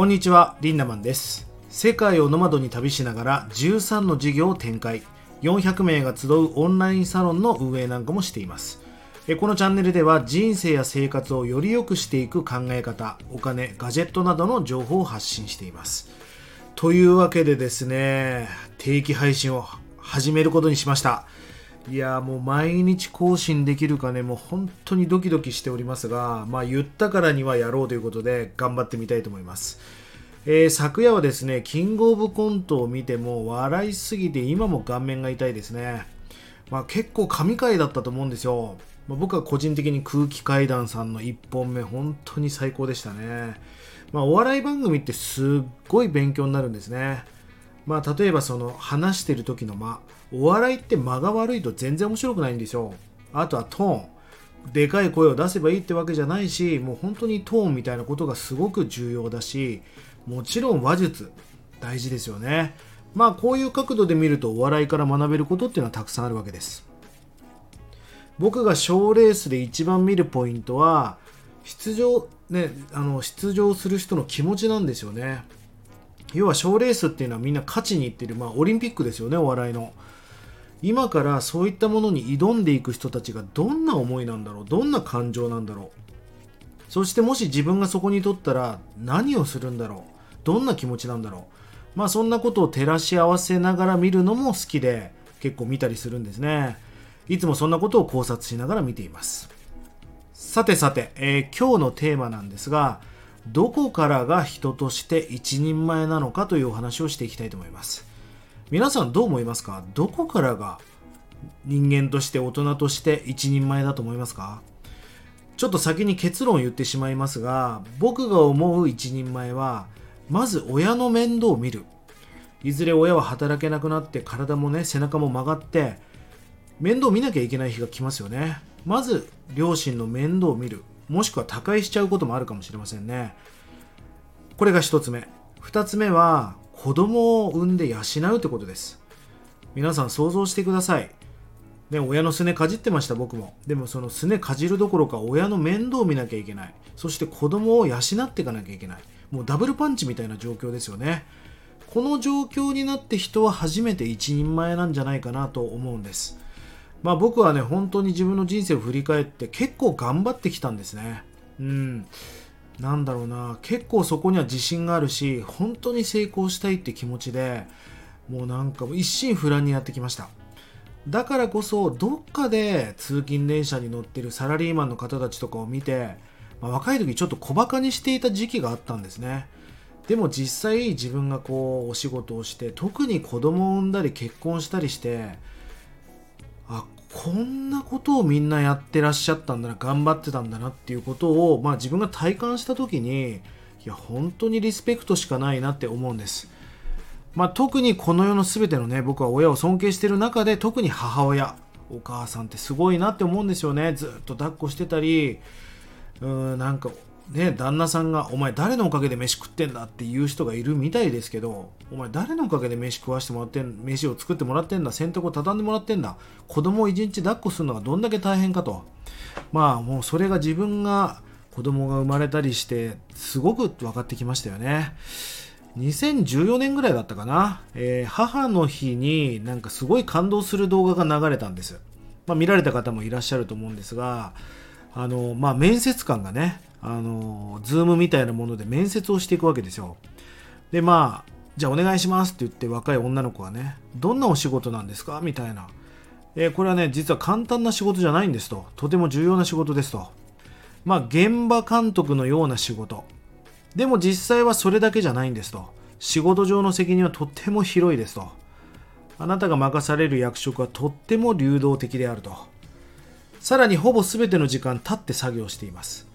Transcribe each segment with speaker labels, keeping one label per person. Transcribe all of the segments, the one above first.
Speaker 1: こんにちは、リンダマンです。世界をノマドに旅しながら13の事業を展開、400名が集うオンラインサロンの運営なんかもしています。このチャンネルでは人生や生活をより良くしていく考え方、お金、ガジェットなどの情報を発信しています。というわけでですね、定期配信を始めることにしました。いやもう毎日更新できるかね、もう本当にドキドキしておりますが、まあ言ったからにはやろうということで頑張ってみたいと思います。えー昨夜はですね、キングオブコントを見ても笑いすぎて今も顔面が痛いですね。まあ結構神回だったと思うんですよ。まあ僕は個人的に空気階段さんの1本目本当に最高でしたね。まあお笑い番組ってすっごい勉強になるんですね。まあ例えばその話してる時の間、お笑いって間が悪いと全然面白くないんですよ。あとはトーン。でかい声を出せばいいってわけじゃないし、もう本当にトーンみたいなことがすごく重要だし、もちろん話術、大事ですよね。まあこういう角度で見るとお笑いから学べることっていうのはたくさんあるわけです。僕が賞レースで一番見るポイントは、出場、ね、あの出場する人の気持ちなんですよね。要は賞レースっていうのはみんな勝ちにいってる、まあオリンピックですよね、お笑いの。今からそういったものに挑んでいく人たちがどんな思いなんだろうどんな感情なんだろう。そしてもし自分がそこにとったら何をするんだろうどんな気持ちなんだろう。まあそんなことを照らし合わせながら見るのも好きで結構見たりするんですね。いつもそんなことを考察しながら見ています。さてさて、えー今日のテーマなんですがどこからが人として一人前なのかというお話をしていきたいと思います。皆さんどう思いますか？どこからが人間として大人として一人前だと思いますか？ちょっと先に結論を言ってしまいますが僕が思う一人前はまず親の面倒を見る。いずれ親は働けなくなって体もね背中も曲がって面倒を見なきゃいけない日が来ますよね。まず両親の面倒を見る。もしくは他界しちゃうこともあるかもしれませんね。これが一つ目。二つ目は子供を産んで養うってことです。皆さん想像してください。ね、親のすねかじってました僕も。でもそのすねかじるどころか親の面倒を見なきゃいけない。そして子供を養っていかなきゃいけない。もうダブルパンチみたいな状況ですよね。この状況になって人は初めて一人前なんじゃないかなと思うんです。まあ僕はね本当に自分の人生を振り返って結構頑張ってきたんですね。うん。なんだろうな。結構そこには自信があるし本当に成功したいって気持ちでもうなんか一心不乱にやってきました。だからこそどっかで通勤電車に乗ってるサラリーマンの方たちとかを見て、まあ若い時ちょっと小バカにしていた時期があったんですね。でも実際自分がこうお仕事をして特に子供を産んだり結婚したりしてこんなことをみんなやってらっしゃったんだな頑張ってたんだなっていうことを、まあ、自分が体感した時にいや本当にリスペクトしかないなって思うんです。まあ、特にこの世の全てのね僕は親を尊敬してる中で特に母親お母さんってすごいなって思うんですよね。ずっと抱っこしてたりうーんなんかね旦那さんが「お前誰のおかげで飯食ってんだ」っていう人がいるみたいですけど「お前誰のおかげで飯食わしてもらってん飯を作ってもらってんだ洗濯を畳んでもらってんだ子供を一日抱っこするのがどんだけ大変かと。まあもうそれが自分が子供が生まれたりしてすごく分かってきましたよね。2014年ぐらいだったかな、えー母の日になんかすごい感動する動画が流れたんです、まあ、見られた方もいらっしゃると思うんですがあの、まあ、面接官がねあのズームみたいなもので面接をしていくわけですよでまあじゃあお願いしますって言って若い女の子がねどんなお仕事なんですか？みたいな、えーこれはね実は簡単な仕事じゃないんですととても重要な仕事ですとまあ現場監督のような仕事でも実際はそれだけじゃないんですと。仕事上の責任はとっても広いですと。あなたが任される役職はとっても流動的であると。さらにほぼ全ての時間立って作業しています。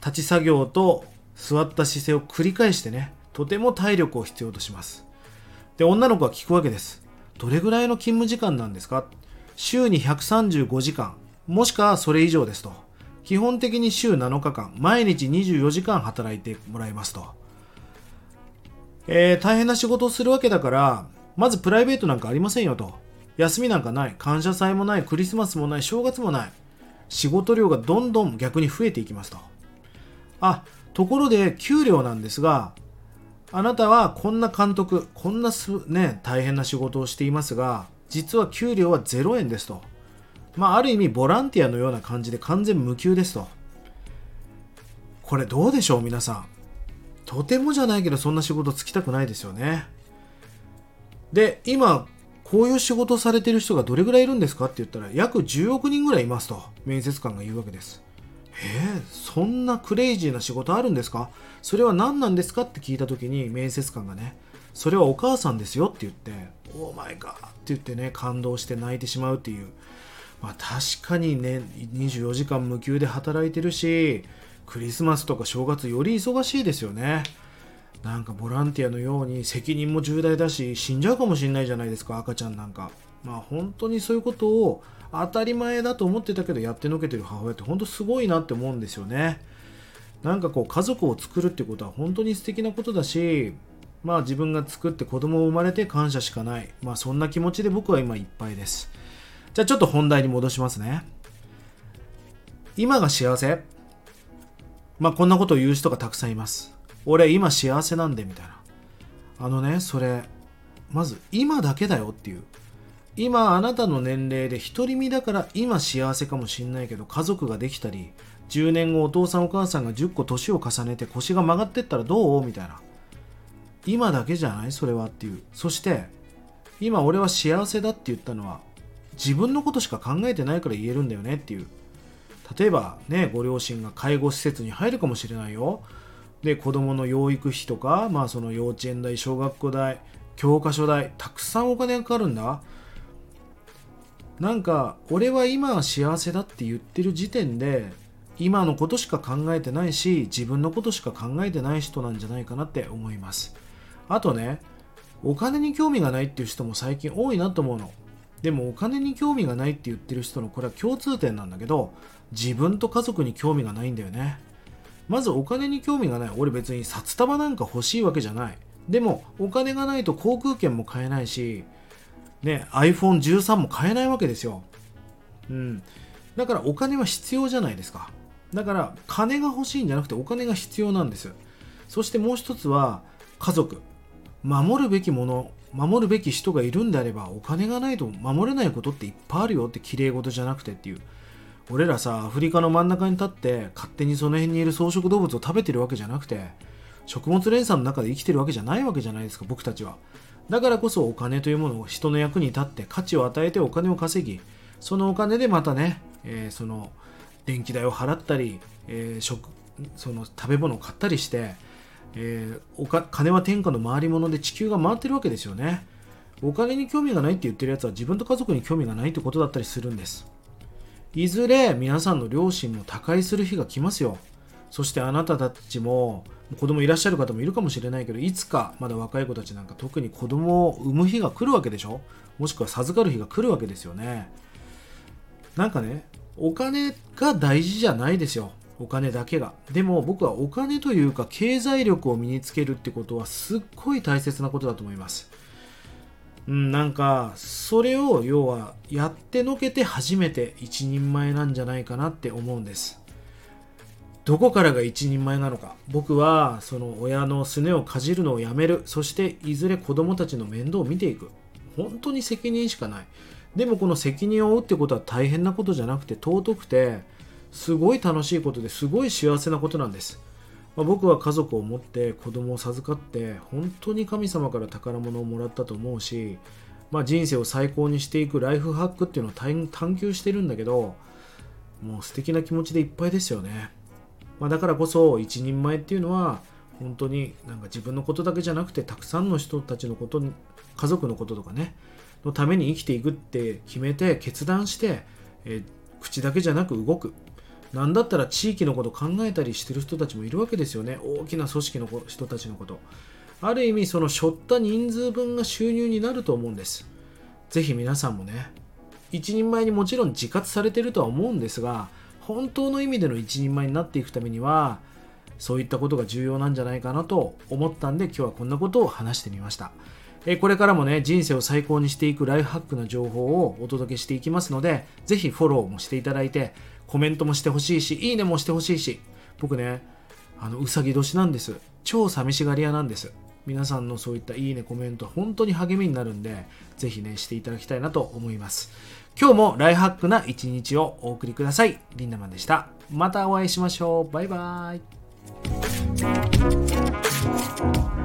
Speaker 1: 立ち作業と座った姿勢を繰り返してね、とても体力を必要とします。で、女の子は聞くわけです。どれぐらいの勤務時間なんですか？週に135時間、もしくはそれ以上ですと。基本的に週7日間、毎日24時間働いてもらいますと。えー大変な仕事をするわけだから、まずプライベートなんかありませんよと。休みなんかない、感謝祭もない、クリスマスもない、正月もない。仕事量がどんどん逆に増えていきますと。あ、ところで給料なんですが、あなたはこんな監督こんな、ね、大変な仕事をしていますが実は給料は0円ですと。まあある意味ボランティアのような感じで完全無給ですと。これどうでしょう皆さん。とてもじゃないけどそんな仕事つきたくないですよね。で今こういう仕事されてる人がどれぐらいいるんですかって言ったら約10億人ぐらいいますと面接官が言うわけです。えー、そんなクレイジーな仕事あるんですか？それは何なんですかって聞いた時に面接官がねそれはお母さんですよって言ってオーマイガーって言ってね感動して泣いてしまうっていう。まあ確かにね24時間無給で働いてるしクリスマスとか正月より忙しいですよね。なんかボランティアのように責任も重大だし死んじゃうかもしれないじゃないですか赤ちゃんなんか。まあ本当にそういうことを当たり前だと思ってたけどやってのけてる母親って本当すごいなって思うんですよね。なんかこう家族を作るってことは本当に素敵なことだしまあ自分が作って子供を生まれて感謝しかない。まあそんな気持ちで僕は今いっぱいです。じゃあちょっと本題に戻しますね。今が幸せ。まあこんなことを言う人がたくさんいます。俺今幸せなんでみたいな。あのねそれまず今だけだよっていう。今あなたの年齢で独り身だから今幸せかもしんないけど家族ができたり10年後お父さんお母さんが10個年を重ねて腰が曲がってったらどうみたいな。今だけじゃない？それはっていう。そして今俺は幸せだって言ったのは自分のことしか考えてないから言えるんだよねっていう。例えばねご両親が介護施設に入るかもしれないよ。で子供の養育費とかまあその幼稚園代小学校代教科書代たくさんお金がかかるんだ。なんか俺は今は幸せだって言ってる時点で今のことしか考えてないし自分のことしか考えてない人なんじゃないかなって思います。あとねお金に興味がないっていう人も最近多いなと思うの。でもお金に興味がないって言ってる人のこれは共通点なんだけど自分と家族に興味がないんだよね。まずお金に興味がない俺別に札束なんか欲しいわけじゃないでもお金がないと航空券も買えないしね、iPhone13 も買えないわけですよ。うん。だからお金は必要じゃないですか。だから金が欲しいんじゃなくてお金が必要なんです。そしてもう一つは家族。守るべきもの、守るべき人がいるんであればお金がないと守れないことっていっぱいあるよって綺麗事じゃなくてっていう。俺らさ、アフリカの真ん中に立って勝手にその辺にいる草食動物を食べてるわけじゃなくて、食物連鎖の中で生きてるわけじゃないわけじゃないですか、僕たちは。だからこそお金というものを人の役に立って価値を与えてお金を稼ぎそのお金でまたね、えー、その電気代を払ったり、えー、食その食べ物を買ったりして、えー、お金は天下の回り物で地球が回ってるわけですよねお金に興味がないって言ってるやつは自分と家族に興味がないってことだったりするんですいずれ皆さんの両親も他界する日が来ますよ。そしてあなたたちも子供いらっしゃる方もいるかもしれないけどいつかまだ若い子たちなんか特に子供を産む日が来るわけでしょ？もしくは授かる日が来るわけですよね。なんかねお金が大事じゃないですよ。お金だけが。でも僕はお金というか経済力を身につけるってことはすっごい大切なことだと思います。うん、なんかそれを要はやってのけて初めて一人前なんじゃないかなって思うんです。どこからが一人前なのか。僕はその親のすねをかじるのをやめる。そしていずれ子供たちの面倒を見ていく。本当に責任しかない。でもこの責任を負うってことは大変なことじゃなくて尊くてすごい楽しいことですごい幸せなことなんです、まあ、僕は家族を持って子供を授かって本当に神様から宝物をもらったと思うし、まあ、人生を最高にしていくライフハックっていうのを探求してるんだけどもう素敵な気持ちでいっぱいですよね。まあ、だからこそ一人前っていうのは本当になんか自分のことだけじゃなくてたくさんの人たちのことに家族のこととかねのために生きていくって決めて決断して、え、口だけじゃなく動く。なんだったら地域のこと考えたりしてる人たちもいるわけですよね。大きな組織の人たちのこと。ある意味その背負った人数分が収入になると思うんです。ぜひ皆さんもね一人前にもちろん自活されてるとは思うんですが本当の意味での一人前になっていくためにはそういったことが重要なんじゃないかなと思ったんで今日はこんなことを話してみました。これからもね、人生を最高にしていくライフハックな情報をお届けしていきますので、ぜひフォローもしていただいて、コメントもしてほしいし、いいねもしてほしいし、僕ね、あの、うさぎ年なんです。超寂しがり屋なんです。皆さんのそういったいいねコメント本当に励みになるんでぜひねしていただきたいなと思います。今日もライハックな一日をお送りください。リンダマンでした。またお会いしましょう。バイバーイ。